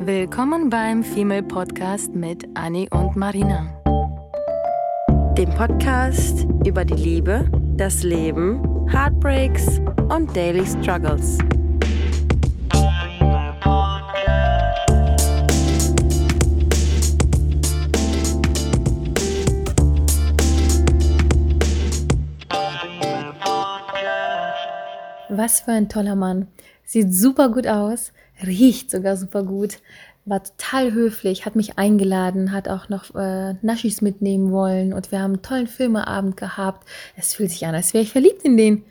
Willkommen beim Female Podcast mit Annie und Marina. Dem Podcast über die Liebe, das Leben, Heartbreaks und Daily Struggles. Was für ein toller Mann. Sieht super gut aus, riecht sogar super gut, war total höflich, hat mich eingeladen, hat auch noch äh, Naschis mitnehmen wollen und wir haben einen tollen Filmeabend gehabt. Es fühlt sich an, als wäre ich verliebt in den.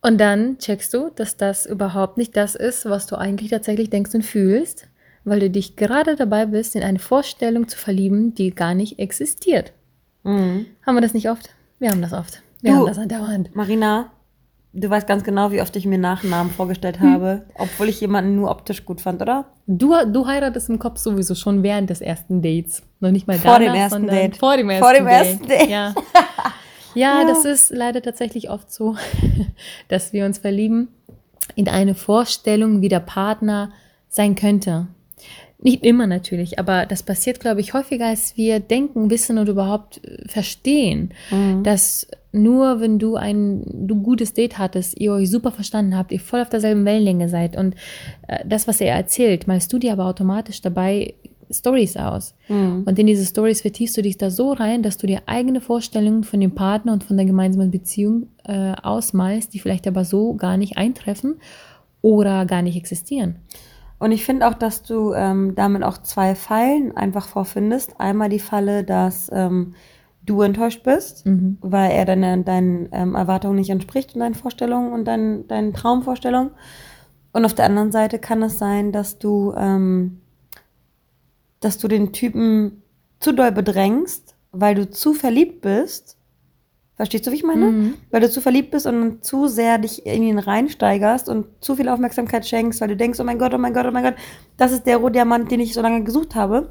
Und dann checkst du, dass das überhaupt nicht das ist, was du eigentlich tatsächlich denkst und fühlst, weil du dich gerade dabei bist, in eine Vorstellung zu verlieben, die gar nicht existiert. Mhm. Haben wir das nicht oft? Wir haben das oft. Wir Du- haben das andauernd. Marina, du weißt ganz genau, wie oft ich mir Nachnamen vorgestellt Hm. habe, obwohl ich jemanden nur optisch gut fand, oder? Du, du heiratest im Kopf sowieso schon während des ersten Dates. Noch nicht mal Vor danach, dem ersten Date. Vor dem ersten Vor dem Date. ersten Date. Ja. ja, das ist leider tatsächlich oft so, dass wir uns verlieben in eine Vorstellung, wie der Partner sein könnte. Nicht immer natürlich, aber das passiert, glaube ich, häufiger, als wir denken, wissen oder überhaupt äh, verstehen. Dass nur wenn du ein du gutes Date hattest, ihr euch super verstanden habt, ihr voll auf derselben Wellenlänge seid und äh, das, was er erzählt, malst du dir aber automatisch dabei Stories aus. Und in diese Stories vertiefst du dich da so rein, dass du dir eigene Vorstellungen von dem Partner und von der gemeinsamen Beziehung äh, ausmalst, die vielleicht aber so gar nicht eintreffen oder gar nicht existieren. Und ich finde auch, dass du ähm, damit auch zwei Fallen einfach vorfindest. Einmal die Falle, dass ähm, du enttäuscht bist, weil er deine, deinen ähm, Erwartungen nicht entspricht und deinen Vorstellungen und deinen, deinen Traumvorstellungen. Und auf der anderen Seite kann es sein, dass du, ähm, dass du den Typen zu doll bedrängst, weil du zu verliebt bist. Verstehst du, wie ich meine? Weil du zu verliebt bist und zu sehr dich in ihn reinsteigerst und zu viel Aufmerksamkeit schenkst, weil du denkst, oh mein Gott, oh mein Gott, oh mein Gott, das ist der Diamant, den ich so lange gesucht habe.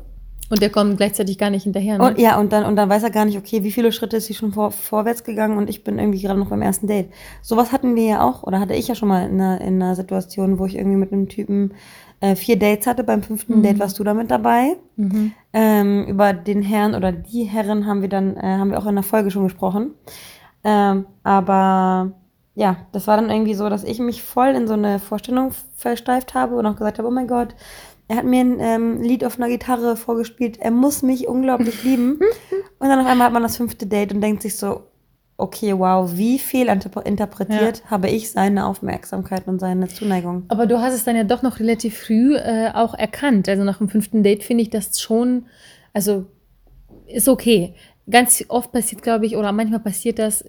Und der kommt gleichzeitig gar nicht hinterher. Ne? Und ja, und dann, und dann weiß er gar nicht, okay, wie viele Schritte ist sie schon vor, vorwärts gegangen und ich bin irgendwie gerade noch beim ersten Date. Sowas hatten wir ja auch, oder hatte ich ja schon mal in einer, in einer Situation, wo ich irgendwie mit einem Typen äh, vier Dates hatte. Beim fünften Date warst du da mit dabei. Ähm, über den Herrn oder die Herren haben wir dann, äh, haben wir auch in der Folge schon gesprochen. Ähm, aber ja, das war dann irgendwie so, dass ich mich voll in so eine Vorstellung versteift habe und auch gesagt habe, oh mein Gott, er hat mir ein ähm, Lied auf einer Gitarre vorgespielt, er muss mich unglaublich lieben. Und dann auf einmal hat man das fünfte Date und denkt sich so, okay, wow, wie viel interp- interpretiert habe ich seine Aufmerksamkeit und seine Zuneigung. Aber du hast es dann ja doch noch relativ früh äh, auch erkannt. Also nach dem fünften Date finde ich das schon, also ist okay. Ganz oft passiert, glaube ich, oder manchmal passiert das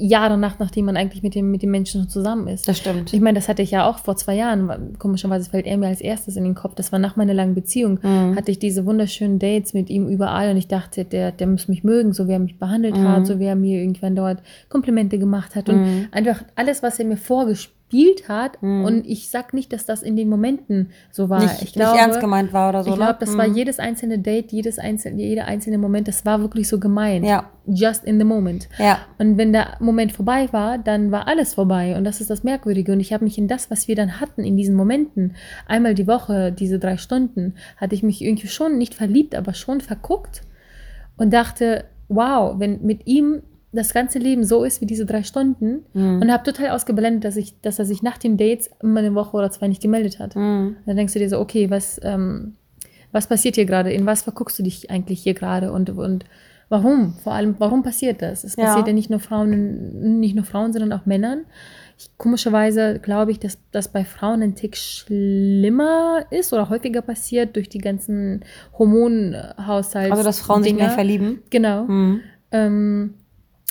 Jahre nach, nachdem man eigentlich mit dem, mit dem Menschen schon zusammen ist. Das stimmt. Ich meine, das hatte ich ja auch vor zwei Jahren. Komischerweise fällt er mir als erstes in den Kopf. Das war nach meiner langen Beziehung. Mhm. Hatte ich diese wunderschönen Dates mit ihm überall und ich dachte, der, der muss mich mögen, so wie er mich behandelt Mhm. hat, so wie er mir irgendwann dort Komplimente gemacht hat und einfach alles, was er mir vorgespielt hat. Und ich sag nicht, dass das in den Momenten so war. Mhm. Nicht, ich glaube, nicht ernst gemeint war oder so. ich glaube, ne? das war jedes einzelne Date, jedes einzelne, jeder einzelne Moment, das war wirklich so gemeint. Ja. Just in the moment. Ja. Und wenn der Moment vorbei war, dann war alles vorbei. Und das ist das Merkwürdige. Und ich habe mich in das, was wir dann hatten, in diesen Momenten, einmal die Woche, diese drei Stunden, hatte ich mich irgendwie schon nicht verliebt, aber schon verguckt und dachte, wow, wenn mit ihm das ganze Leben so ist wie diese drei Stunden und habe total ausgeblendet, dass, ich, dass er sich nach den Dates immer eine Woche oder zwei nicht gemeldet hat. Dann denkst du dir so, okay, was, ähm, was passiert hier gerade? In was verguckst du dich eigentlich hier gerade? Und, und warum? Vor allem, warum passiert das? Es Ja. passiert ja nicht nur Frauen, nicht nur Frauen, sondern auch Männern. Ich, komischerweise glaube ich, dass das bei Frauen ein Tick schlimmer ist oder häufiger passiert durch die ganzen Hormonhaushalts. Also, dass Frauen sich mehr Dinger. verlieben. Genau. Mhm. Ähm,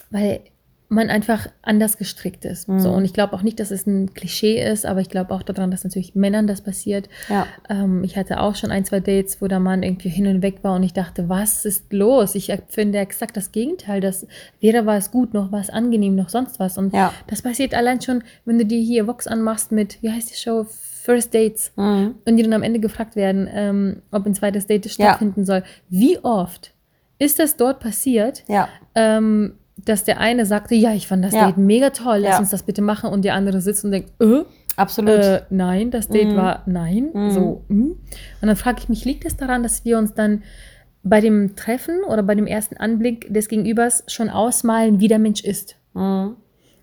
weil man einfach anders gestrickt ist. Mhm. So, und ich glaube auch nicht, dass es ein Klischee ist, aber ich glaube auch daran, dass natürlich Männern das passiert. Ja. Ähm, ich hatte auch schon ein, zwei Dates, wo der Mann irgendwie hin und weg war und ich dachte, was ist los? Ich finde exakt das Gegenteil. Das weder war es gut, noch war es angenehm, noch sonst was. Und Ja. das passiert allein schon, wenn du dir hier Vox anmachst mit, wie heißt die Show? First Dates. Mhm. Und die dann am Ende gefragt werden, ähm, ob ein zweites Date stattfinden soll. Wie oft ist das dort passiert? Ja. ähm, dass der eine sagte, ja, ich fand das Ja. Date mega toll, lass Ja. uns das bitte machen und der andere sitzt und denkt, äh, Absolut. Äh, nein, das Date Mhm. war nein. Mhm. So. mm. Und dann frage ich mich, liegt es daran, dass wir uns dann bei dem Treffen oder bei dem ersten Anblick des Gegenübers schon ausmalen, wie der Mensch ist? Mhm.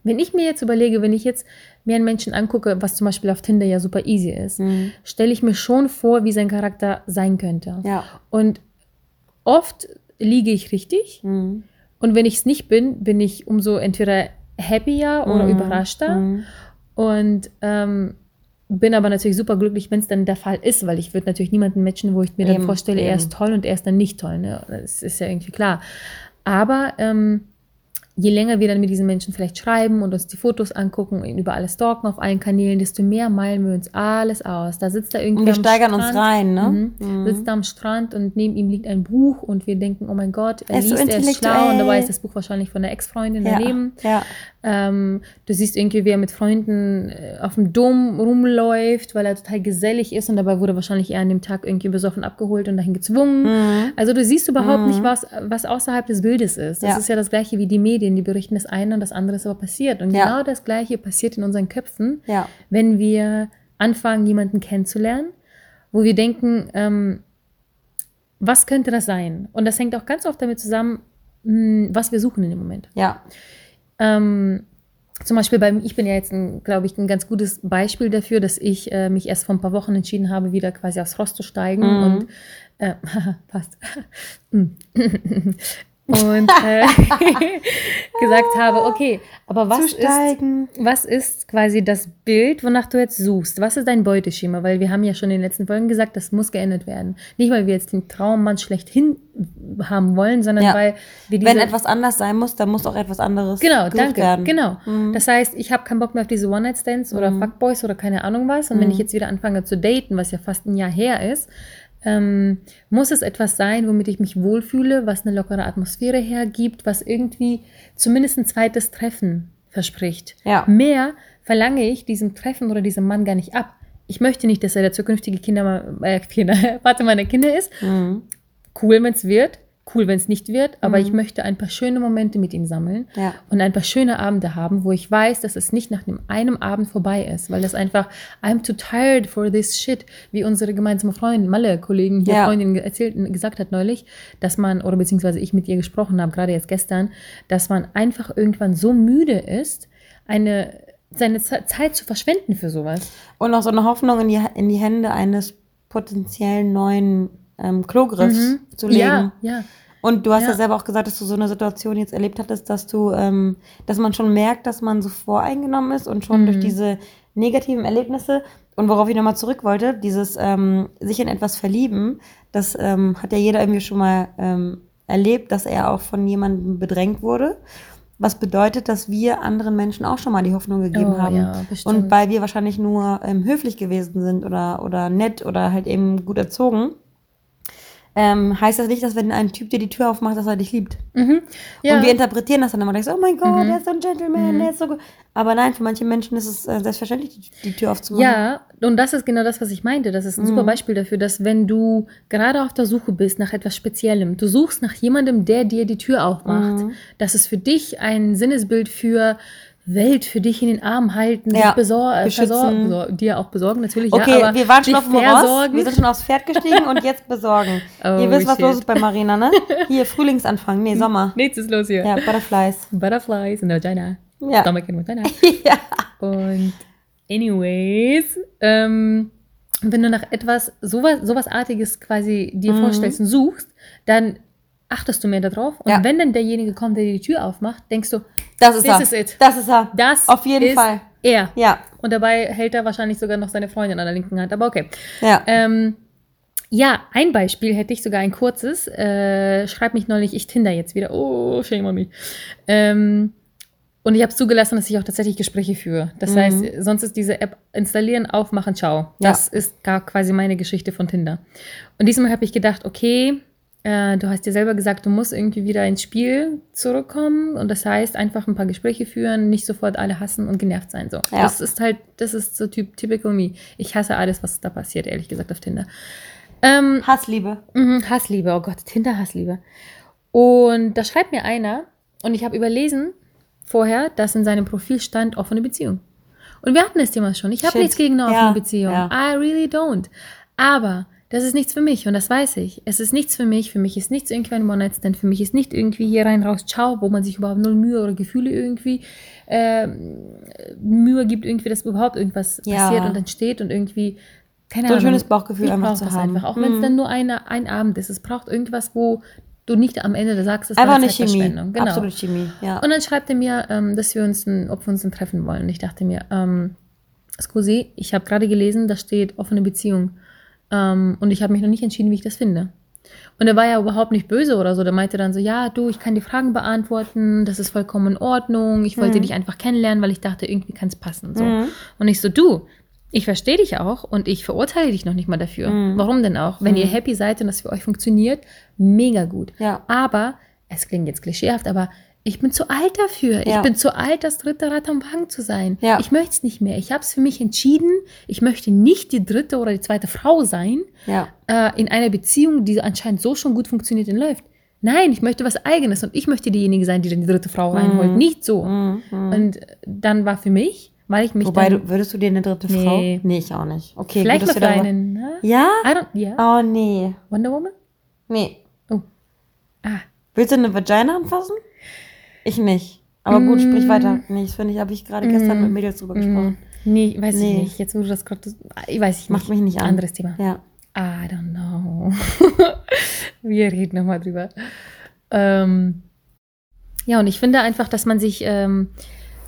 Wenn ich mir jetzt überlege, wenn ich jetzt mir einen Menschen angucke, was zum Beispiel auf Tinder ja super easy ist, Mhm. stelle ich mir schon vor, wie sein Charakter sein könnte. Ja. Und oft liege ich richtig. Mhm. Und wenn ich es nicht bin, bin ich umso entweder happier oder Mhm. überraschter. Mhm. Und ähm, bin aber natürlich super glücklich, wenn es dann der Fall ist, weil ich würde natürlich niemanden matchen, wo ich mir dann Eben, vorstelle, er eben. ist toll und er ist dann nicht toll. Ne? Das ist ja irgendwie klar. Aber ähm, je länger wir dann mit diesen Menschen vielleicht schreiben und uns die Fotos angucken und über alles stalken auf allen Kanälen, desto mehr malen wir uns alles aus. Da sitzt er irgendwie Und wir steigern uns Strand, rein, ne? Mhm. Mhm. Sitzt da am Strand und neben ihm liegt ein Buch und wir denken, oh mein Gott, er, Er ist so liest, er ist schlau und dabei ist das Buch wahrscheinlich von der Ex-Freundin Ja. daneben. Ja. Ähm, du siehst irgendwie, wie er mit Freunden äh, auf dem Dom rumläuft, weil er total gesellig ist und dabei wurde wahrscheinlich er an dem Tag irgendwie besoffen abgeholt und dahin gezwungen. Mhm. Also du siehst überhaupt Mhm. nicht, was, was außerhalb des Bildes ist. Das Ja. ist ja das gleiche wie die Medien, die berichten das eine und das andere ist aber passiert. Und Ja. genau das gleiche passiert in unseren Köpfen, Ja. wenn wir anfangen, jemanden kennenzulernen, wo wir denken, ähm, was könnte das sein? Und das hängt auch ganz oft damit zusammen, mh, was wir suchen in dem Moment. Ja. Ähm, zum Beispiel bei ich bin ja jetzt, glaube ich, ein ganz gutes Beispiel dafür, dass ich äh, mich erst vor ein paar Wochen entschieden habe, wieder quasi aufs Ross zu steigen Mhm. und äh, passt. Und äh, gesagt habe, okay, aber was ist, was ist quasi das Bild, wonach du jetzt suchst? Was ist dein Beuteschema? Weil wir haben ja schon in den letzten Folgen gesagt, das muss geändert werden. Nicht, weil wir jetzt den Traummann schlechthin haben wollen, sondern Ja. weil wir diese Wenn etwas anders sein muss, dann muss auch etwas anderes Genau, danke. werden. Genau. Mhm. Das heißt, ich habe keinen Bock mehr auf diese One-Night-Stands oder Mhm. Fuckboys oder keine Ahnung was. Und wenn Mhm. ich jetzt wieder anfange zu daten, was ja fast ein Jahr her ist, ähm, muss es etwas sein, womit ich mich wohlfühle, was eine lockere Atmosphäre hergibt, was irgendwie zumindest ein zweites Treffen verspricht. Ja. Mehr verlange ich diesem Treffen oder diesem Mann gar nicht ab. Ich möchte nicht, dass er der zukünftige Kinder, äh, Kinder, warte, meine Kinder ist. Mhm. Cool, wenn es wird, cool, wenn es nicht wird, aber Mhm. ich möchte ein paar schöne Momente mit ihm sammeln Ja. und ein paar schöne Abende haben, wo ich weiß, dass es nicht nach dem einem Abend vorbei ist, weil das einfach I'm too tired for this shit, wie unsere gemeinsame Freundin, Malle, Kollegen hier, Ja. Freundin erzählt, gesagt hat neulich, dass man, oder beziehungsweise ich mit ihr gesprochen habe, gerade jetzt gestern, dass man einfach irgendwann so müde ist, eine, seine Ze- Zeit zu verschwenden für sowas. Und auch so eine Hoffnung in die, in die Hände eines potenziellen neuen ähm, Klogriffs Mhm. zu legen. Ja, ja. Und du hast ja. Ja. selber auch gesagt, dass du so eine Situation jetzt erlebt hattest, dass du, ähm, dass man schon merkt, dass man so voreingenommen ist und schon Mhm. durch diese negativen Erlebnisse und worauf ich nochmal zurück wollte, dieses ähm, sich in etwas verlieben, das ähm, hat ja jeder irgendwie schon mal ähm, erlebt, dass er auch von jemandem bedrängt wurde. Was bedeutet, dass wir anderen Menschen auch schon mal die Hoffnung gegeben Oh, haben. ja, und weil wir wahrscheinlich nur ähm, höflich gewesen sind oder, oder nett oder halt eben gut erzogen, ähm, heißt das nicht, dass wenn ein Typ dir die Tür aufmacht, dass er dich liebt. Mhm. ja. Und wir interpretieren das dann immer. Denkst, oh mein Gott, Mhm. der ist so ein Gentleman, Mhm. der ist so gut. Aber nein, für manche Menschen ist es äh, selbstverständlich, die, die Tür aufzumachen. Ja, und das ist genau das, was ich meinte. Das ist ein super Mhm. Beispiel dafür, dass wenn du gerade auf der Suche bist nach etwas Speziellem, du suchst nach jemandem, der dir die Tür aufmacht, Mhm. dass es für dich ein Sinnesbild für Welt, für dich in den Arm halten, Ja, dich besor äh, dir auch besorgen natürlich. Okay, ja, wir waren schon auf dem Ross, wir sind schon aufs Pferd gestiegen und jetzt besorgen. Oh, Ihr wisst, was shit. los ist bei Marina, ne? Hier, Frühlingsanfang, nee, Sommer. Nichts ist los hier. Ja, Butterflies. Butterflies in der Vagina. Ja. Stomach in Vagina. ja. Und anyways, ähm, wenn du nach etwas sowas, sowas Artiges quasi dir Mhm. vorstellst und suchst, dann achtest du mehr darauf. Und Ja. wenn dann derjenige kommt, der dir die Tür aufmacht, denkst du, Das ist This er. is it. Das ist er. das Auf jeden ist Fall. er. Ja, Und dabei hält er wahrscheinlich sogar noch seine Freundin an der linken Hand. Aber okay. ja. Ähm, ja, ein Beispiel hätte ich sogar ein kurzes. Äh, schreib mich neulich, ich Tinder jetzt wieder. Oh, shame on me. Ähm, und ich habe zugelassen, dass ich auch tatsächlich Gespräche führe. Das Mhm. heißt, sonst ist diese App installieren, aufmachen, ciao. Das ist gar quasi meine Geschichte von Tinder. Und diesmal habe ich gedacht, okay, äh, du hast dir selber gesagt, du musst irgendwie wieder ins Spiel zurückkommen. Und das heißt, einfach ein paar Gespräche führen, nicht sofort alle hassen und genervt sein. So. Ja. Das ist halt, das ist so typ, typical me. Ich hasse alles, was da passiert, ehrlich gesagt, auf Tinder. Ähm, Hassliebe. Mhm, Hassliebe, oh Gott, Tinder-Hassliebe. Und da schreibt mir einer, und ich habe überlesen vorher, dass in seinem Profil stand offene Beziehung. Und wir hatten das Thema schon. Ich habe nichts gegen eine offene Ja, Beziehung. ja. I really don't. Aber das ist nichts für mich und das weiß ich. Es ist nichts für mich. Für mich ist nichts irgendwie ein One-Night-Stand. Für mich ist nicht irgendwie hier rein, raus, ciao, wo man sich überhaupt null Mühe oder Gefühle irgendwie ähm, Mühe gibt, irgendwie, dass überhaupt irgendwas Ja. passiert und entsteht und irgendwie, keine So ein Ahnung. schönes Bauchgefühl einfach zu haben. Einfach. Auch wenn es Mhm. dann nur eine, ein Abend ist. Es braucht irgendwas, wo du nicht am Ende sagst, es Einfach war eine. Zeitverschwendung. Genau. Absolut Chemie, ja. Und dann schreibt er mir, ähm, dass wir uns, ein, ob wir uns ein treffen wollen. Und ich dachte mir, ähm, Scusi, ich habe gerade gelesen, da steht offene Beziehung. Ähm, und ich habe mich noch nicht entschieden, wie ich das finde. Und er war ja überhaupt nicht böse oder so. Der meinte dann so, ja, du, ich kann die Fragen beantworten, das ist vollkommen in Ordnung. Ich wollte dich einfach kennenlernen, weil ich dachte, irgendwie kann es passen. So. Und ich so, du, ich verstehe dich auch und ich verurteile dich noch nicht mal dafür. Warum denn auch? Wenn ihr happy seid und das für euch funktioniert, mega gut. Ja. Aber, es klingt jetzt klischeehaft, aber ich bin zu alt dafür. Ich Ja. bin zu alt, das dritte Rad am Wagen zu sein. Ja. Ich möchte es nicht mehr. Ich habe es für mich entschieden. Ich möchte nicht die dritte oder die zweite Frau sein Ja. äh, in einer Beziehung, die anscheinend so schon gut funktioniert und läuft. Nein, ich möchte was Eigenes und ich möchte diejenige sein, die dann die dritte Frau reinholt. Nicht so. Und dann war für mich, weil ich mich Wobei, dann du, würdest du dir eine dritte Nee. Frau? Nee, ich auch nicht. Okay, vielleicht noch einen, ne? Ja? Ja. Oh, nee. Wonder Woman? Nee. Oh. Ah. Willst du eine Vagina anfassen? Ich nicht. Aber gut, Mm. sprich weiter. Nee, das finde ich, habe ich gerade gestern mit Mädels drüber gesprochen. Nee, weiß Nee. ich nicht. Jetzt, wo du das gerade, ich weiß ich Macht nicht. mich nicht an. Anderes Thema. Ja. I don't know. Wir reden nochmal drüber. Ähm, ja, und ich finde einfach, dass man sich ähm,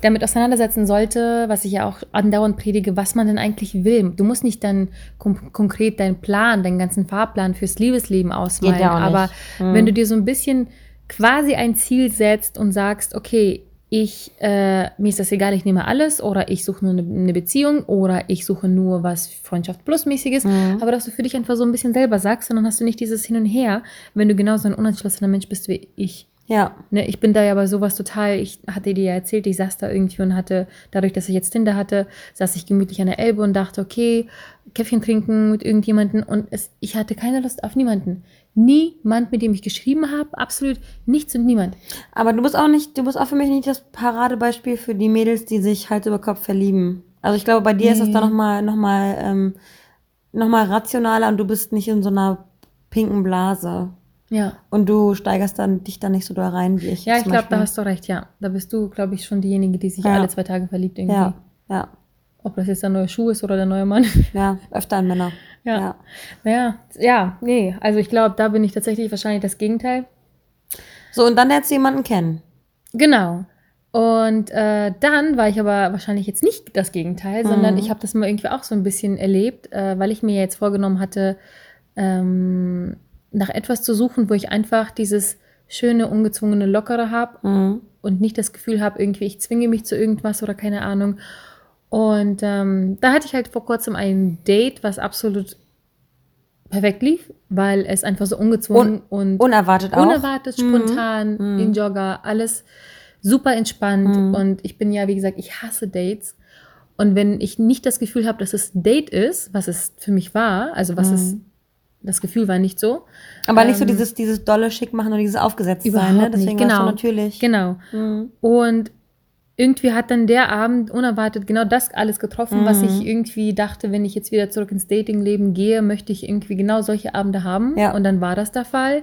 damit auseinandersetzen sollte, was ich ja auch andauernd predige, was man denn eigentlich will. Du musst nicht dann kon konkret deinen Plan, deinen ganzen Fahrplan fürs Liebesleben ausmalen, Geht ja auch nicht. aber Mhm. wenn du dir so ein bisschen quasi ein Ziel setzt und sagst, okay, ich, äh, mir ist das egal, ich nehme alles oder ich suche nur eine, eine Beziehung oder ich suche nur was Freundschaft plusmäßiges, Mhm. aber dass du für dich einfach so ein bisschen selber sagst und dann hast du nicht dieses Hin und Her, wenn du genauso ein unentschlossener Mensch bist wie ich. Ja. Ne, ich bin da ja bei sowas total, ich hatte dir ja erzählt, ich saß da irgendwie und hatte, dadurch, dass ich jetzt Tinder hatte, saß ich gemütlich an der Elbe und dachte, okay, Käffchen trinken mit irgendjemanden und es, ich hatte keine Lust auf niemanden. Niemand, mit dem ich geschrieben habe, absolut nichts und niemand. Aber du bist auch nicht, du bist auch für mich nicht das Paradebeispiel für die Mädels, die sich Hals über Kopf verlieben. Also ich glaube, bei dir ist das Nee. da nochmal noch mal, ähm, noch mal rationaler und du bist nicht in so einer pinken Blase. Ja. Und du steigerst dann dich da nicht so doll rein wie ich. Ja, ich glaube, da hast du recht, ja. Da bist du, glaube ich, schon diejenige, die sich Ja. alle zwei Tage verliebt irgendwie. Ja, ja, Ob das jetzt der neue Schuh ist oder der neue Mann. ja, öfter an Männer. Ja. ja. Ja, ja, nee. Also ich glaube, da bin ich tatsächlich wahrscheinlich das Gegenteil. So, und dann lernst du jemanden kennen. Genau. Und äh, dann war ich aber wahrscheinlich jetzt nicht das Gegenteil, sondern Mhm. ich habe das mal irgendwie auch so ein bisschen erlebt, äh, weil ich mir jetzt vorgenommen hatte, ähm, nach etwas zu suchen, wo ich einfach dieses schöne, ungezwungene, lockere habe Mhm. und nicht das Gefühl habe, irgendwie ich zwinge mich zu irgendwas oder keine Ahnung. Und ähm, da hatte ich halt vor kurzem ein Date, was absolut perfekt lief, weil es einfach so ungezwungen und Unerwartet auch. unerwartet, spontan, in Jogger, alles super entspannt. Und ich bin ja, wie gesagt, ich hasse Dates. Und wenn ich nicht das Gefühl habe, dass es Date ist, was es für mich war, also was es, das Gefühl war nicht so. Aber nicht so Ähm, dieses, dieses dolle Schick machen und dieses aufgesetzt Überhaupt sein, ne? nicht, Deswegen warst genau. du natürlich. Genau. Mhm. Und irgendwie hat dann der Abend unerwartet genau das alles getroffen, was ich Mhm. irgendwie dachte, wenn ich jetzt wieder zurück ins Datingleben gehe, möchte ich irgendwie genau solche Abende haben. Ja. Und dann war das der Fall.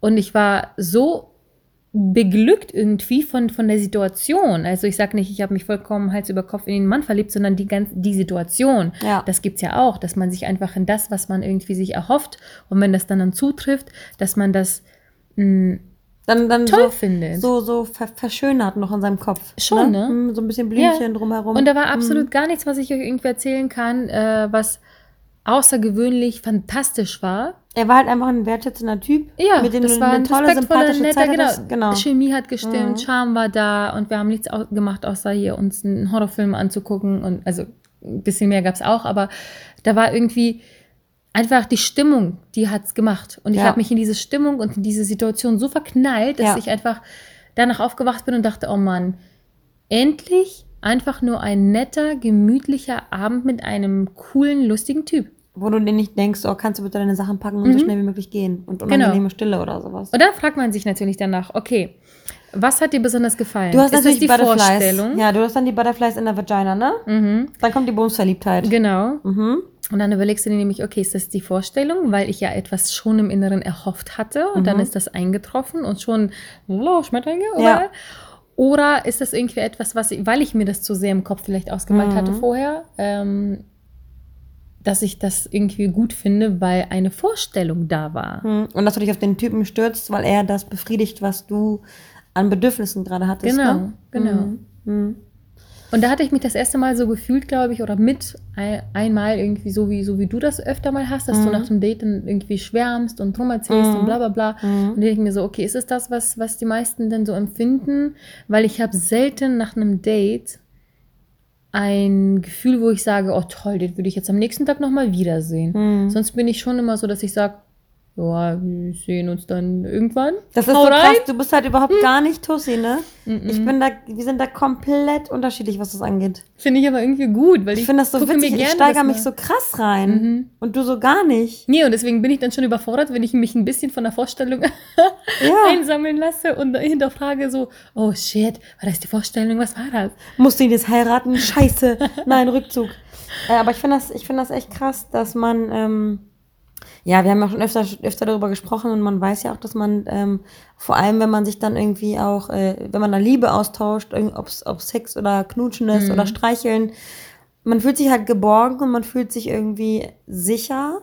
Und ich war so beglückt irgendwie von, von der Situation. Also ich sage nicht, ich habe mich vollkommen Hals über Kopf in den Mann verliebt, sondern die, ganz, die Situation. Ja. Das gibt's ja auch, dass man sich einfach in das, was man irgendwie sich erhofft und wenn das dann, dann zutrifft, dass man das mh, Dann, dann toll so, findet. so, so ver verschönert noch in seinem Kopf. Schon, ne? Mhm, So ein bisschen Blümchen Ja. drumherum. Und da war absolut gar nichts, was ich euch irgendwie erzählen kann, äh, was außergewöhnlich fantastisch war. er war halt einfach ein wertschätzender Typ. Ja, mit dem das war eine ein tolle, respektvoller, sympathische netter, Zeit genau. hattest. Genau. Chemie hat gestimmt, Mhm. Charme war da und wir haben nichts gemacht, außer hier uns einen Horrorfilm anzugucken und also ein bisschen mehr gab es auch, aber da war irgendwie einfach die Stimmung, die hat's gemacht und ich Ja. habe mich in diese Stimmung und in diese Situation so verknallt, dass Ja. ich einfach danach aufgewacht bin und dachte, oh Mann, endlich einfach nur ein netter, gemütlicher Abend mit einem coolen, lustigen Typ. Wo du dir nicht denkst, oh, kannst du bitte deine Sachen packen und so Mhm. schnell wie möglich gehen. Und Genau. unangenehme Stille oder sowas. Und dann fragt man sich natürlich danach, okay, Was hat dir besonders gefallen? Du hast Ist natürlich die Butterflies. Vorstellung? Ja, du hast dann die Butterflies in der Vagina, ne? Mhm. Dann kommt die Bumsverliebtheit. Genau. Mhm. Und dann überlegst du dir nämlich, okay, ist das die Vorstellung, weil ich ja etwas schon im Inneren erhofft hatte und dann ist das eingetroffen und schon oh, Schmetterlinge Mhm. Ja. Oder? Ist das irgendwie etwas, was ich, weil ich mir das zu sehr im Kopf vielleicht ausgemalt Mhm. hatte vorher, ähm, dass ich das irgendwie gut finde, weil eine Vorstellung da war. Mhm. Und dass du dich auf den Typen stürzt, weil er das befriedigt, was du an Bedürfnissen gerade hattest. Genau, ne? genau. Mhm. Und da hatte ich mich das erste Mal so gefühlt, glaube ich, oder mit ein, einmal irgendwie so wie, so wie du das öfter mal hast, dass du nach dem Date dann irgendwie schwärmst und drum erzählst und bla bla bla. Und dann denke ich mir so, okay, ist es das, was, was die meisten denn so empfinden? Weil ich habe selten nach einem Date ein Gefühl, wo ich sage, oh toll, den würde ich jetzt am nächsten Tag nochmal wiedersehen. Sonst bin ich schon immer so, dass ich sage, ja, wir sehen uns dann irgendwann. Das ist Hau so krass, du bist halt überhaupt gar nicht Tussi, ne? Ich bin da, wir sind da komplett unterschiedlich, was das angeht. Finde ich aber irgendwie gut, weil ich, Ich finde das so witzig, ich steigere mich so krass rein. Und du so gar nicht. Nee, und deswegen bin ich dann schon überfordert, wenn ich mich ein bisschen von der Vorstellung Ja. einsammeln lasse und hinterfrage so, oh shit, war das die Vorstellung, was war das? Musst du ihn jetzt heiraten? Scheiße. Nein, Rückzug. Äh, aber ich finde das, ich finde das echt krass, dass man, ähm, ja, wir haben ja schon öfter, öfter darüber gesprochen und man weiß ja auch, dass man, ähm, vor allem wenn man sich dann irgendwie auch, äh, wenn man da Liebe austauscht, ob es Sex oder Knutschen ist oder Streicheln, man fühlt sich halt geborgen und man fühlt sich irgendwie sicher.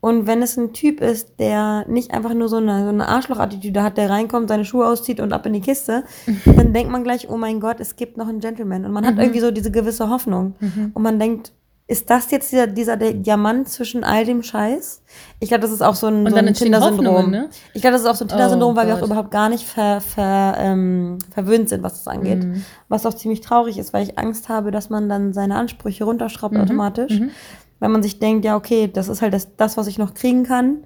Und wenn es ein Typ ist, der nicht einfach nur so eine, so eine Arschloch-Attitüde hat, der reinkommt, seine Schuhe auszieht und ab in die Kiste, dann denkt man gleich, oh mein Gott, es gibt noch einen Gentleman. Und man hat irgendwie so diese gewisse Hoffnung. Und man denkt, ist das jetzt dieser, dieser Diamant zwischen all dem Scheiß? Ich glaube, das ist auch so ein, so ein Tinder-Syndrom. Ne? Ich glaube, das ist auch so ein Tinder-Syndrom, Oh weil wir auch Gott. überhaupt gar nicht ver, ver, ähm, verwöhnt sind, was das angeht. Mhm. Was auch ziemlich traurig ist, weil ich Angst habe, dass man dann seine Ansprüche runterschraubt Mhm. automatisch. Weil man sich denkt, ja, okay, das ist halt das, das was ich noch kriegen kann.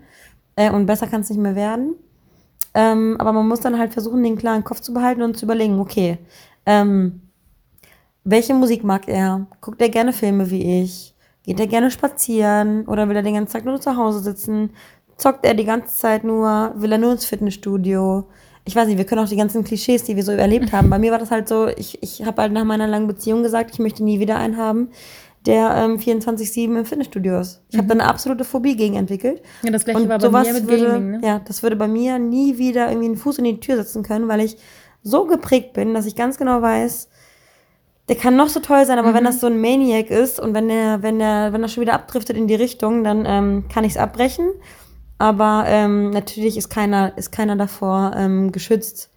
Äh, und besser kann es nicht mehr werden. Ähm, aber man muss dann halt versuchen, den klaren Kopf zu behalten und zu überlegen, okay, ähm, welche Musik mag er? Guckt er gerne Filme wie ich? Geht er gerne spazieren? Oder will er den ganzen Tag nur zu Hause sitzen? Zockt er die ganze Zeit nur? Will er nur ins Fitnessstudio? Ich weiß nicht, wir können auch die ganzen Klischees, die wir so erlebt haben. Bei mir war das halt so, ich, ich habe halt nach meiner langen Beziehung gesagt, ich möchte nie wieder einen haben, der ähm, 24-7 im Fitnessstudio ist. Ich habe da eine absolute Phobie gegen entwickelt. Ja, das gleiche Und war bei sowas mir mit würde, Gaming, ne? ja, das würde bei mir nie wieder irgendwie einen Fuß in die Tür setzen können, weil ich so geprägt bin, dass ich ganz genau weiß, der kann noch so toll sein, aber wenn Mhm. das so ein Maniac ist und wenn er, wenn er, wenn er schon wieder abdriftet in die Richtung, dann ähm, kann ich es abbrechen. Aber ähm, natürlich ist keiner, ist keiner davor ähm, geschützt,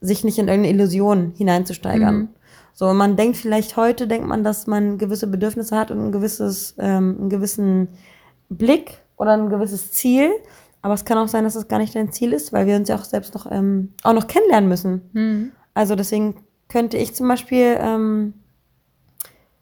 sich nicht in irgendeine Illusion hineinzusteigern. Mhm. So, man denkt vielleicht heute, denkt man, dass man gewisse Bedürfnisse hat und ein gewisses, ähm, einen gewissen Blick oder ein gewisses Ziel. Aber es kann auch sein, dass es gar nicht dein Ziel ist, weil wir uns ja auch selbst noch, ähm, auch noch kennenlernen müssen. Mhm. Also deswegen könnte ich zum Beispiel, ähm,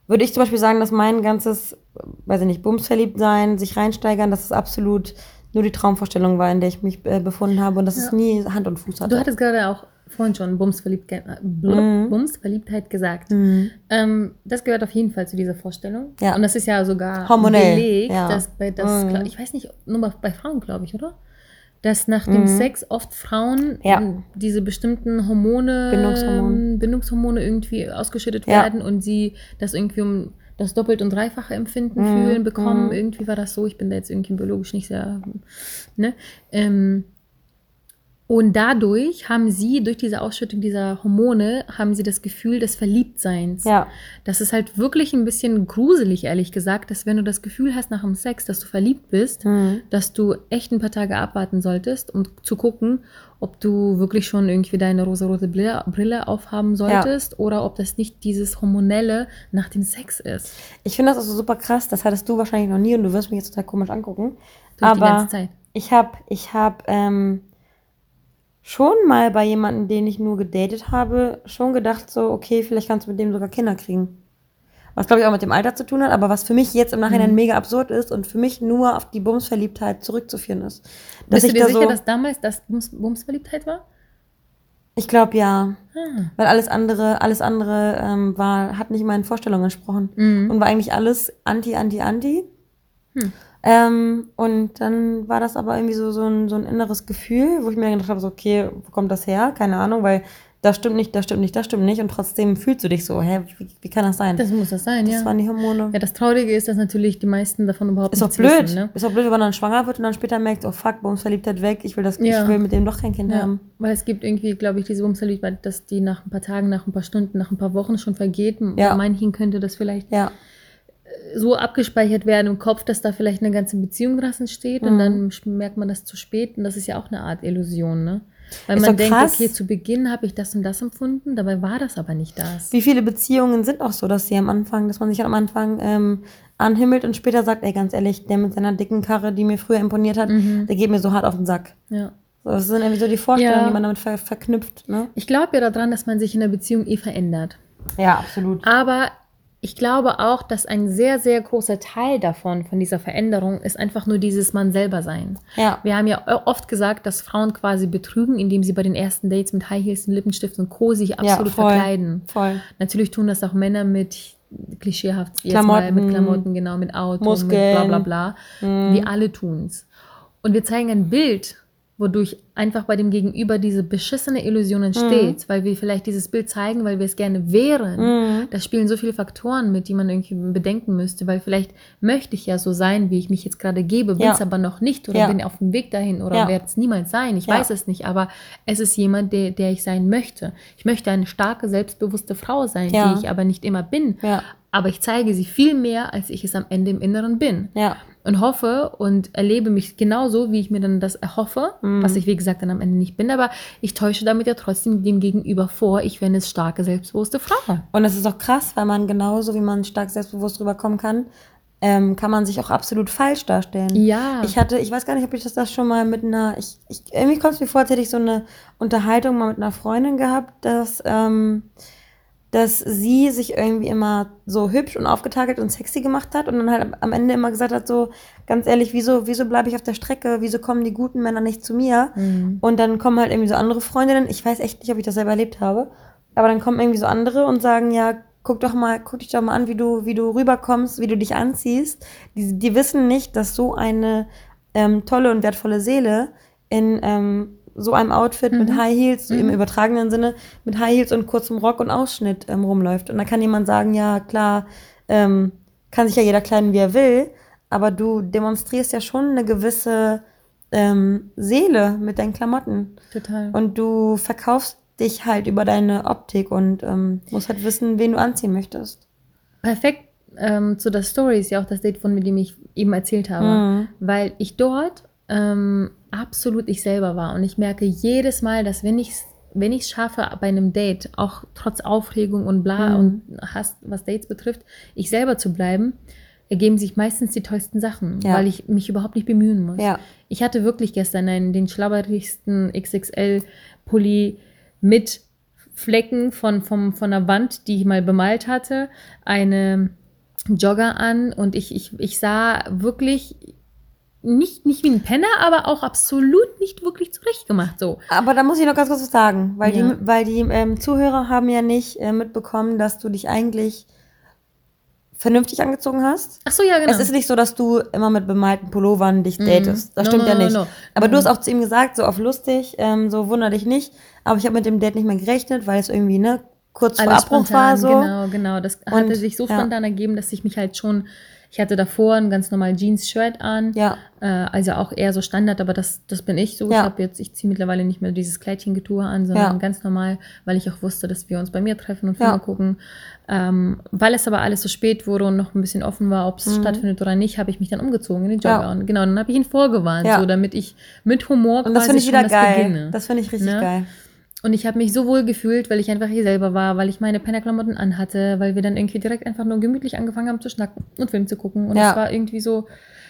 würde ich zum Beispiel sagen, dass mein ganzes, weiß ich nicht, Bumsverliebt sein, sich reinsteigern, dass es absolut nur die Traumvorstellung war, in der ich mich äh, befunden habe und dass es nie Hand und Fuß hatte. Du hattest gerade auch vorhin schon Bumsverliebtheit, äh, Mhm. Bumsverliebtheit gesagt. Ähm, das gehört auf jeden Fall zu dieser Vorstellung. Ja. Und das ist ja sogar Hormonell, belegt, ja. dass bei das, Mhm. ich weiß nicht, nur bei Frauen, glaube ich, oder? Dass nach dem Sex oft Frauen Ja. diese bestimmten Hormone, Bindungshormone. Bindungshormone irgendwie ausgeschüttet Ja. werden und sie das irgendwie um das doppelt und dreifache Empfinden Mhm. fühlen, bekommen. Mhm. Irgendwie war das so. Ich bin da jetzt irgendwie biologisch nicht sehr, ne? Ähm, und dadurch haben sie, durch diese Ausschüttung dieser Hormone, haben sie das Gefühl des Verliebtseins. ja, Das ist halt wirklich ein bisschen gruselig, ehrlich gesagt, dass wenn du das Gefühl hast nach dem Sex, dass du verliebt bist, Mhm. dass du echt ein paar Tage abwarten solltest, um zu gucken, ob du wirklich schon irgendwie deine rosarote Brille, Brille aufhaben solltest oder ob das nicht dieses Hormonelle nach dem Sex ist. ich finde das also super krass, das hattest du wahrscheinlich noch nie und du wirst mich jetzt total komisch angucken. Durch die Aber ganze Zeit. ich habe ich hab, ähm, schon mal bei jemandem, den ich nur gedatet habe, schon gedacht so, okay, vielleicht kannst du mit dem sogar Kinder kriegen. Was glaube ich auch mit dem Alter zu tun hat, aber was für mich jetzt im Nachhinein Mhm. mega absurd ist und für mich nur auf die Bumsverliebtheit zurückzuführen ist. Dass Bist du ich dir da sicher, so, dass damals das Bums Bumsverliebtheit war? ich glaube ja, Ah. weil alles andere, alles andere ähm, war, hat nicht meinen Vorstellungen entsprochen Mhm. und war eigentlich alles anti, anti, anti. Hm. Ähm, und dann war das aber irgendwie so, so, ein, so ein inneres Gefühl, wo ich mir gedacht habe, so, okay, wo kommt das her? Keine Ahnung, weil das stimmt nicht, das stimmt nicht, das stimmt nicht. Und trotzdem fühlst du dich so. Hä, wie, wie kann das sein? Das muss das sein, das ja. waren die Hormone. Ja, das Traurige ist, dass natürlich die meisten davon überhaupt ist doch nichts blöd. wissen. Ne? Ist doch blöd, wenn man dann schwanger wird und dann später merkt, oh fuck, Bumsverliebtheit weg, ich will das, Ja. ich will mit dem doch kein Kind Ja, haben. weil es gibt irgendwie, glaube ich, diese Bumsverliebtheit, dass die nach ein paar Tagen, nach ein paar Stunden, nach ein paar Wochen schon vergeht. Ja. Bei manchen könnte das vielleicht Ja. So abgespeichert werden im Kopf, dass da vielleicht eine ganze Beziehung draus entsteht und Mhm. dann merkt man das zu spät und das ist ja auch eine Art Illusion, ne? Weil Ist man denkt, krass. okay, zu Beginn habe ich das und das empfunden, dabei war das aber nicht das. Wie viele Beziehungen sind auch so, dass sie am Anfang, dass man sich am Anfang ähm, anhimmelt und später sagt, ey, ganz ehrlich, der mit seiner dicken Karre, die mir früher imponiert hat, Mhm. der geht mir so hart auf den Sack. Ja. Das sind irgendwie so die Vorstellungen, Ja. die man damit ver verknüpft. Ne? Ich glaube ja daran, dass man sich in der Beziehung eh verändert. Ja, absolut. Aber ich glaube auch, dass ein sehr, sehr großer Teil davon, von dieser Veränderung, ist einfach nur dieses Mann selber sein. Ja. Wir haben ja oft gesagt, dass Frauen quasi betrügen, indem sie bei den ersten Dates mit High Heels und Lippenstift und Co. sich absolut voll. verkleiden. Voll. Natürlich tun das auch Männer mit klischeehaft jetzt mal Klamotten, mit Klamotten, genau, mit Auto, Muskeln. mit bla bla bla. Wir alle tun's. Und wir zeigen ein Bild, wodurch einfach bei dem Gegenüber diese beschissene Illusion entsteht, weil wir vielleicht dieses Bild zeigen, weil wir es gerne wären. Da spielen so viele Faktoren mit, die man irgendwie bedenken müsste, weil vielleicht möchte ich ja so sein, wie ich mich jetzt gerade gebe, bin Ja. es aber noch nicht oder Ja. bin auf dem Weg dahin oder Ja. werde es niemals sein. Ich Ja. weiß es nicht, aber es ist jemand, der, der ich sein möchte. Ich möchte eine starke, selbstbewusste Frau sein, Ja. die ich aber nicht immer bin. Aber ich zeige sie viel mehr, als ich es am Ende im Inneren bin. Ja. Und hoffe und erlebe mich genauso, wie ich mir dann das erhoffe, Mhm. was ich, wie gesagt, dann am Ende nicht bin. Aber ich täusche damit ja trotzdem dem Gegenüber vor, ich wäre eine starke, selbstbewusste Frau. Und das ist auch krass, weil man genauso, wie man stark selbstbewusst rüberkommen kann, ähm, kann man sich auch absolut falsch darstellen. Ja. Ich hatte, ich weiß gar nicht, ob ich das, das schon mal mit einer, ich, ich, irgendwie kommt es mir vor, als hätte ich so eine Unterhaltung mal mit einer Freundin gehabt, dass, ähm, dass sie sich irgendwie immer so hübsch und aufgetakelt und sexy gemacht hat und dann halt am Ende immer gesagt hat, so, ganz ehrlich, wieso, wieso bleibe ich auf der Strecke? Wieso kommen die guten Männer nicht zu mir? Mhm. Und dann kommen halt irgendwie so andere Freundinnen, ich weiß echt nicht, ob ich das selber erlebt habe, aber dann kommen irgendwie so andere und sagen, ja, guck doch mal, guck dich doch mal an, wie du, wie du rüberkommst, wie du dich anziehst. Die, die wissen nicht, dass so eine ähm, tolle und wertvolle Seele in ähm, so einem Outfit mit High Heels, so im übertragenen Sinne, mit High Heels und kurzem Rock und Ausschnitt ähm, rumläuft. Und da kann jemand sagen, ja, klar, ähm, kann sich ja jeder kleiden, wie er will, aber du demonstrierst ja schon eine gewisse ähm, Seele mit deinen Klamotten. Total. Und du verkaufst dich halt über deine Optik und ähm, musst halt wissen, wen du anziehen möchtest. perfekt ähm, zu der Story ist ja auch das Date, von dem ich eben erzählt habe, Mhm. weil ich dort ähm, absolut ich selber war und ich merke jedes Mal, dass wenn ich wenn ich es schaffe bei einem Date, auch trotz Aufregung und bla Mhm. und Hass, was Dates betrifft, ich selber zu bleiben, ergeben sich meistens die tollsten Sachen, Ja. weil ich mich überhaupt nicht bemühen muss. Ja. Ich hatte wirklich gestern einen, den schlabberigsten XXL-Pulli mit Flecken von, vom, von einer Wand, die ich mal bemalt hatte, eine Jogger an und ich, ich, ich sah wirklich nicht, nicht wie ein Penner, aber auch absolut nicht wirklich zurechtgemacht so. Aber da muss ich noch ganz kurz was sagen, weil Ja. die, weil die ähm, Zuhörer haben ja nicht äh, mitbekommen, dass du dich eigentlich vernünftig angezogen hast. Ach so, ja, genau. Es ist nicht so, dass du immer mit bemalten Pullovern dich datest. Das No, stimmt no, ja nicht. no. Aber du Mhm. hast auch zu ihm gesagt, so auf lustig, ähm, so wunder dich nicht. Aber ich habe mit dem Date nicht mehr gerechnet, weil es irgendwie, ne, kurz vor Alles Abbruch spontan, war so. Genau, genau. Das hatte Und, sich so ja. spontan ergeben, dass ich mich halt schon, ich hatte davor ein ganz normal Jeans-Shirt an. Ja. Äh, also auch eher so Standard, aber das, das bin ich so. Ich Ja. habe jetzt, ich ziehe mittlerweile nicht mehr dieses Kleidchengetue an, sondern Ja. ganz normal, weil ich auch wusste, dass wir uns bei mir treffen und Filme Ja. gucken. Ähm, weil es aber alles so spät wurde und noch ein bisschen offen war, ob es Mhm. stattfindet oder nicht, habe ich mich dann umgezogen in den Jogger. Ja. Und genau, dann habe ich ihn vorgewarnt, so damit ich mit Humor Und das quasi finde ich wieder das geil. beginne. Das finde ich richtig Ne? geil. Und ich habe mich so wohl gefühlt, weil ich einfach hier selber war, weil ich meine Pennerklamotten anhatte, weil wir dann irgendwie direkt einfach nur gemütlich angefangen haben zu schnacken und Film zu gucken. Und Ja. es war irgendwie so,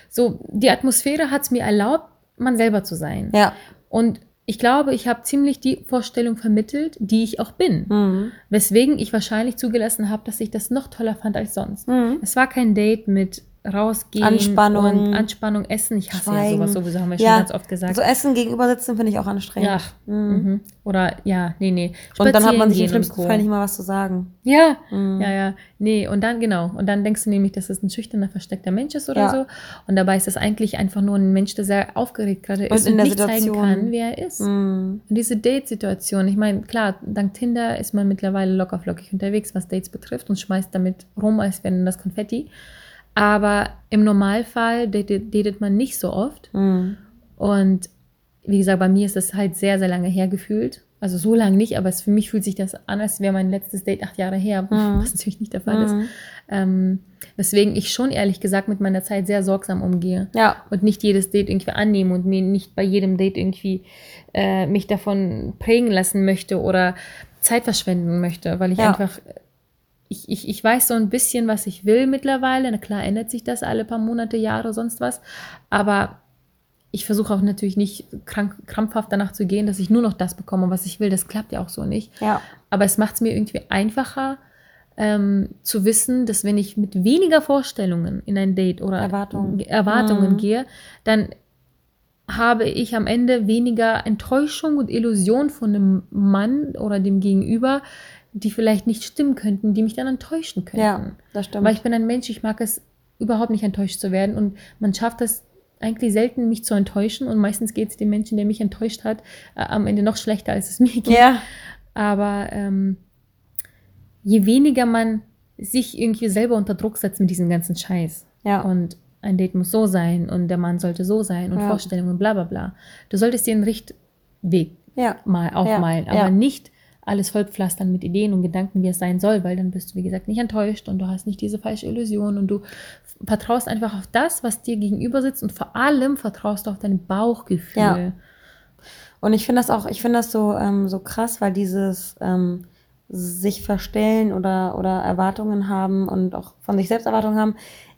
so die Atmosphäre hat es mir erlaubt, man selber zu sein. Ja. Und ich glaube, ich habe ziemlich die Vorstellung vermittelt, die ich auch bin. Mhm. Weswegen ich wahrscheinlich zugelassen habe, dass ich das noch toller fand als sonst. Mhm. Es war kein Date mit rausgehen Anspannung. und Anspannung essen. Ich hasse ja Schweigen. sowas sowieso, haben wir schon Ja, ganz oft gesagt. So Essen gegenüber sitzen finde ich auch anstrengend. ja. Mhm. Oder ja, nee, nee. Und dann hat man Spazieren sich im schlimmsten und. Fall nicht mal was zu sagen. Ja, Mhm. ja, ja. Nee, und dann genau. Und dann denkst du nämlich, dass es ein schüchterner, versteckter Mensch ist oder Ja. so. Und dabei ist es eigentlich einfach nur ein Mensch, der sehr aufgeregt gerade Und ist in und der nicht zeigen Situation. kann, wer er ist. Mhm. Und diese Date-Situation, ich meine, klar, dank Tinder ist man mittlerweile lockerflockig unterwegs, was Dates betrifft und schmeißt damit rum, als wäre das Konfetti. Aber im Normalfall datet, man nicht so oft. Mhm. Und wie gesagt, bei mir ist das halt sehr, sehr lange her gefühlt. Also so lange nicht, aber es, für mich fühlt sich das an, als wäre mein letztes Date acht Jahre her, Mhm. was natürlich nicht der Fall ist. Mhm. Ähm, weswegen ich schon ehrlich gesagt mit meiner Zeit sehr sorgsam umgehe Ja. und nicht jedes Date irgendwie annehme und mir nicht bei jedem Date irgendwie äh, mich davon prägen lassen möchte oder Zeit verschwenden möchte, weil ich Ja. einfach, ich, ich, ich weiß so ein bisschen, was ich will mittlerweile. Na klar ändert sich das alle paar Monate, Jahre, sonst was. Aber ich versuche auch natürlich nicht krank, krampfhaft danach zu gehen, dass ich nur noch das bekomme, was ich will. Das klappt ja auch so nicht. Ja. Aber es macht es mir irgendwie einfacher, ähm, zu wissen, dass wenn ich mit weniger Vorstellungen in ein Date oder Erwartungen. Erwartungen Mhm. gehe, dann habe ich am Ende weniger Enttäuschung und Illusion von einem Mann oder dem Gegenüber, die vielleicht nicht stimmen könnten, die mich dann enttäuschen könnten. Ja, das stimmt. Weil ich bin ein Mensch, ich mag es überhaupt nicht enttäuscht zu werden und man schafft es eigentlich selten, mich zu enttäuschen und meistens geht es dem Menschen, der mich enttäuscht hat, äh, am Ende noch schlechter, als es mir geht. ja. Aber ähm, je weniger man sich irgendwie selber unter Druck setzt mit diesem ganzen Scheiß Ja. und ein Date muss so sein und der Mann sollte so sein und Ja. Vorstellungen und bla bla bla. Du solltest dir einen Richtweg Ja. mal aufmalen, ja. aber nicht alles vollpflastern mit Ideen und Gedanken, wie es sein soll, weil dann bist du, wie gesagt, nicht enttäuscht und du hast nicht diese falsche Illusion und du vertraust einfach auf das, was dir gegenüber sitzt und vor allem vertraust du auf dein Bauchgefühl. Ja. Und ich finde das auch, ich finde das so, ähm, so krass, weil dieses ähm, sich verstellen oder, oder Erwartungen haben und auch von sich selbst Erwartungen haben,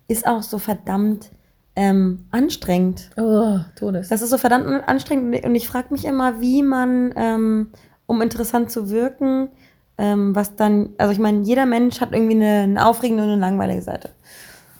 ist auch so verdammt ähm, anstrengend. Oh, Todes. Das ist so verdammt anstrengend und ich frage mich immer, wie man, ähm, um interessant zu wirken, ähm, was dann, also ich meine, jeder Mensch hat irgendwie eine, eine aufregende und eine langweilige Seite.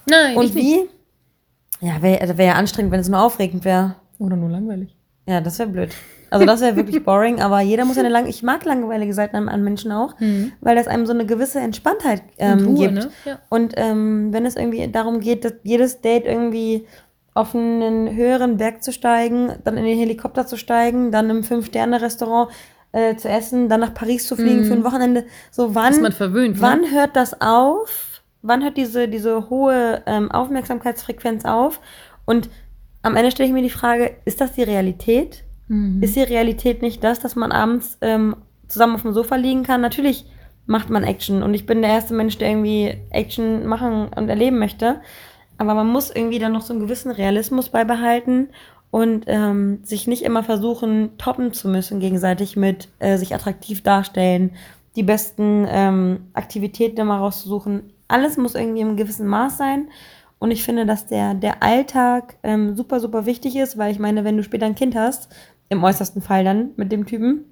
Nein, Und ich nicht. wie? Ja, wäre wär ja anstrengend, wenn es nur aufregend wäre. Oder nur langweilig. Ja, das wäre blöd. Also das wäre wirklich boring, aber jeder muss ja eine lang. Ich mag langweilige Seiten an, an Menschen auch, weil das einem so eine gewisse Entspanntheit ähm, Ruhe, gibt. ne? Ja. Und ähm, wenn es irgendwie darum geht, dass jedes Date irgendwie auf einen höheren Berg zu steigen, dann in den Helikopter zu steigen, dann im Fünf-Sterne-Restaurant äh, zu essen, dann nach Paris zu fliegen für ein Wochenende. So wann, Ist man verwöhnt, ne? wann hört das auf? Wann hört diese, diese hohe ähm, Aufmerksamkeitsfrequenz auf? Und am Ende stelle ich mir die Frage, ist das die Realität? Mhm. Ist die Realität nicht das, dass man abends ähm, zusammen auf dem Sofa liegen kann? Natürlich macht man Action und ich bin der erste Mensch, der irgendwie Action machen und erleben möchte. Aber man muss irgendwie dann noch so einen gewissen Realismus beibehalten und ähm, sich nicht immer versuchen, toppen zu müssen gegenseitig mit äh, sich attraktiv darstellen, die besten ähm, Aktivitäten immer rauszusuchen. Alles muss irgendwie im gewissen Maß sein. Und ich finde, dass der, der Alltag ähm, super, super wichtig ist, weil ich meine, wenn du später ein Kind hast, im äußersten Fall dann mit dem Typen,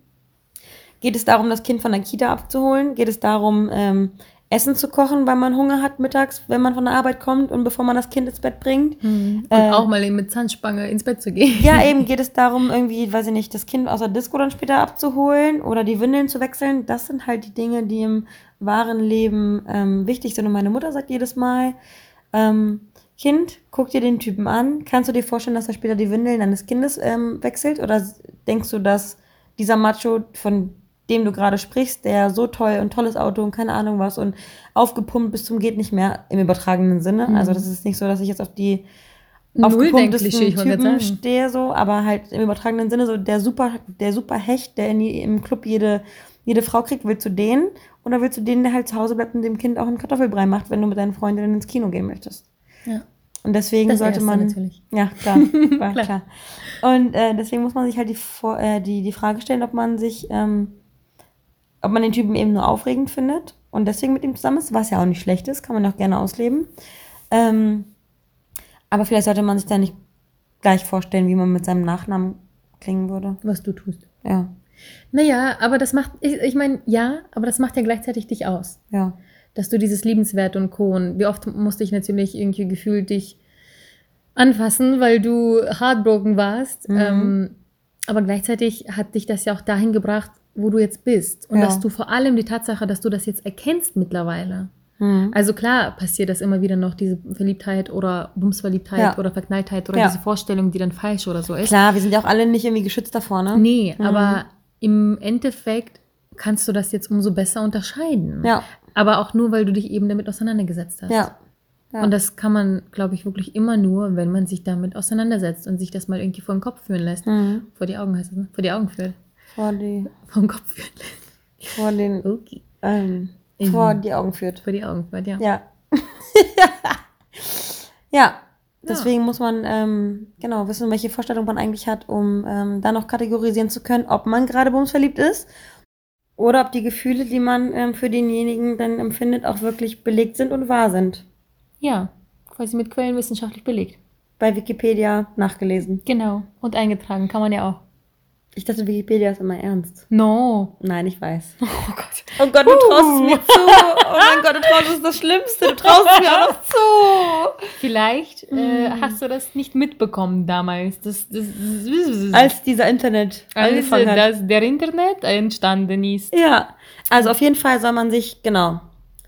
geht es darum, das Kind von der Kita abzuholen? Geht es darum, ähm, Essen zu kochen, weil man Hunger hat mittags, wenn man von der Arbeit kommt und bevor man das Kind ins Bett bringt? Und Äh, auch mal eben mit Zahnspange ins Bett zu gehen. Ja, eben geht es darum, irgendwie, weiß ich nicht, das Kind aus der Disco dann später abzuholen oder die Windeln zu wechseln. Das sind halt die Dinge, die im wahren Leben ähm, wichtig sind. Und meine Mutter sagt jedes Mal, ähm, Kind, guck dir den Typen an. Kannst du dir vorstellen, dass er später die Windeln deines Kindes ähm, wechselt? Oder denkst du, dass dieser Macho, von dem du gerade sprichst, der so toll und tolles Auto und keine Ahnung was und aufgepumpt bis zum geht nicht mehr im übertragenen Sinne. Also das ist nicht so, dass ich jetzt auf die aufgepumptesten Typen stehe so, aber halt im übertragenen Sinne so der super, der super Hecht, der die, im Club jede, jede Frau kriegt, willst du den? Oder willst du den, der halt zu Hause bleibt und dem Kind auch einen Kartoffelbrei macht, wenn du mit deinen Freundinnen ins Kino gehen möchtest? Ja. Und deswegen Das sollte man. natürlich. Ja, klar, war klar. Und äh, deswegen muss man sich halt die, äh, die, die Frage stellen, ob man sich, ähm, ob man den Typen eben nur aufregend findet und deswegen mit ihm zusammen ist, was ja auch nicht schlecht ist, kann man auch gerne ausleben. Ähm, aber vielleicht sollte man sich da nicht gleich vorstellen, wie man mit seinem Nachnamen klingen würde. Was du tust. Ja, Naja, aber das macht, ich, ich meine, ja, aber das macht ja gleichzeitig dich aus. ja. dass du dieses Liebenswert und Co. Und wie oft musste ich natürlich irgendwie gefühlt dich anfassen, weil du heartbroken warst. Mhm. Ähm, aber gleichzeitig hat dich das ja auch dahin gebracht, wo du jetzt bist. Und Ja. dass du vor allem die Tatsache, dass du das jetzt erkennst mittlerweile. Mhm. Also klar passiert das immer wieder noch, diese Verliebtheit oder Bumsverliebtheit Ja. oder Verknalltheit oder Ja. diese Vorstellung, die dann falsch oder so ist. Klar, wir sind ja auch alle nicht irgendwie geschützt davor, ne? Nee, Mhm. aber im Endeffekt kannst du das jetzt umso besser unterscheiden. Ja, Aber auch nur, weil du dich eben damit auseinandergesetzt hast. ja. ja. Und das kann man, glaube ich, wirklich immer nur, wenn man sich damit auseinandersetzt und sich das mal irgendwie vor den Kopf führen lässt. Mhm. Vor die Augen heißt das, ne? Vor die Augen führt. Vor die, Vor den Kopf lässt. vor den, Okay. ähm, vor die Augen führt. Vor die Augen führt, ja. Ja. ja. Deswegen muss man ähm, genau wissen, welche Vorstellung man eigentlich hat, um ähm, dann noch kategorisieren zu können, ob man gerade bumsverliebt ist oder ob die Gefühle, die man ähm, für denjenigen dann empfindet, auch wirklich belegt sind und wahr sind. Ja, quasi mit Quellen wissenschaftlich belegt. Bei Wikipedia nachgelesen. Genau. Und eingetragen kann man ja auch. Ich dachte, Wikipedia ist immer ernst. No. Nein, ich weiß. Oh Gott. Oh Gott, du traust es mir zu. Oh mein Gott, du traust es das Schlimmste. Du traust es mir auch noch zu. Vielleicht äh, Mhm. hast du das nicht mitbekommen damals. Das, das, Als dieser Internet als angefangen hat. das, der Internet entstanden ist. Ja, also auf jeden Fall soll man sich genau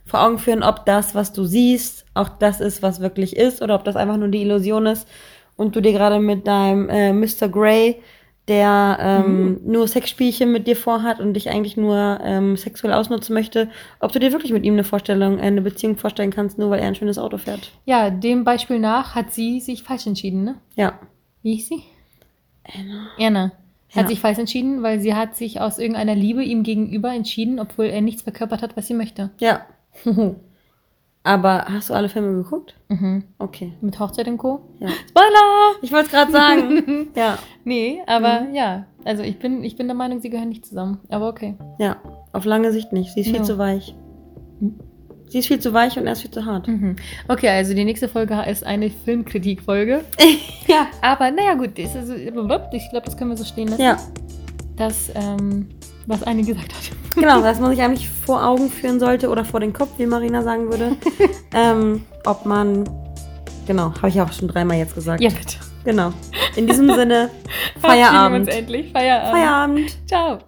vor Augen führen, ob das, was du siehst, auch das ist, was wirklich ist, oder ob das einfach nur die Illusion ist und du dir gerade mit deinem äh, Mr. Grey, der ähm, nur Sexspielchen mit dir vorhat und dich eigentlich nur ähm, sexuell ausnutzen möchte, ob du dir wirklich mit ihm eine Vorstellung, äh, eine Beziehung vorstellen kannst, nur weil er ein schönes Auto fährt. Ja, dem Beispiel nach hat sie sich falsch entschieden, ne? Ja. Wie hieß sie? Anna. Anna. Hat Ja. sich falsch entschieden, weil sie hat sich aus irgendeiner Liebe ihm gegenüber entschieden, obwohl er nichts verkörpert hat, was sie möchte. Ja. Aber hast du alle Filme geguckt? mhm. Okay. Mit Hochzeit und Co. Ja. Spoiler! Ich wollte es gerade sagen. ja. Nee, aber Mhm. ja. Also ich bin, ich bin der Meinung, sie gehören nicht zusammen. Aber okay. Ja, auf lange Sicht nicht. Sie ist viel Ja. zu weich. Hm? Sie ist viel zu weich und er ist viel zu hart. Mhm. Okay, also die nächste Folge ist eine Filmkritikfolge. Ja. Aber naja, gut, das ist, ich glaube, das können wir so stehen lassen. Ja, Das, ähm, was eine gesagt hat. genau, dass man sich eigentlich vor Augen führen sollte oder vor den Kopf, wie Marina sagen würde. ähm, ob man, genau, habe ich auch schon dreimal jetzt gesagt. Ja, bitte. Genau. In diesem Sinne, Verabschieden wir Feierabend. uns endlich. Feierabend. Feierabend. Ciao.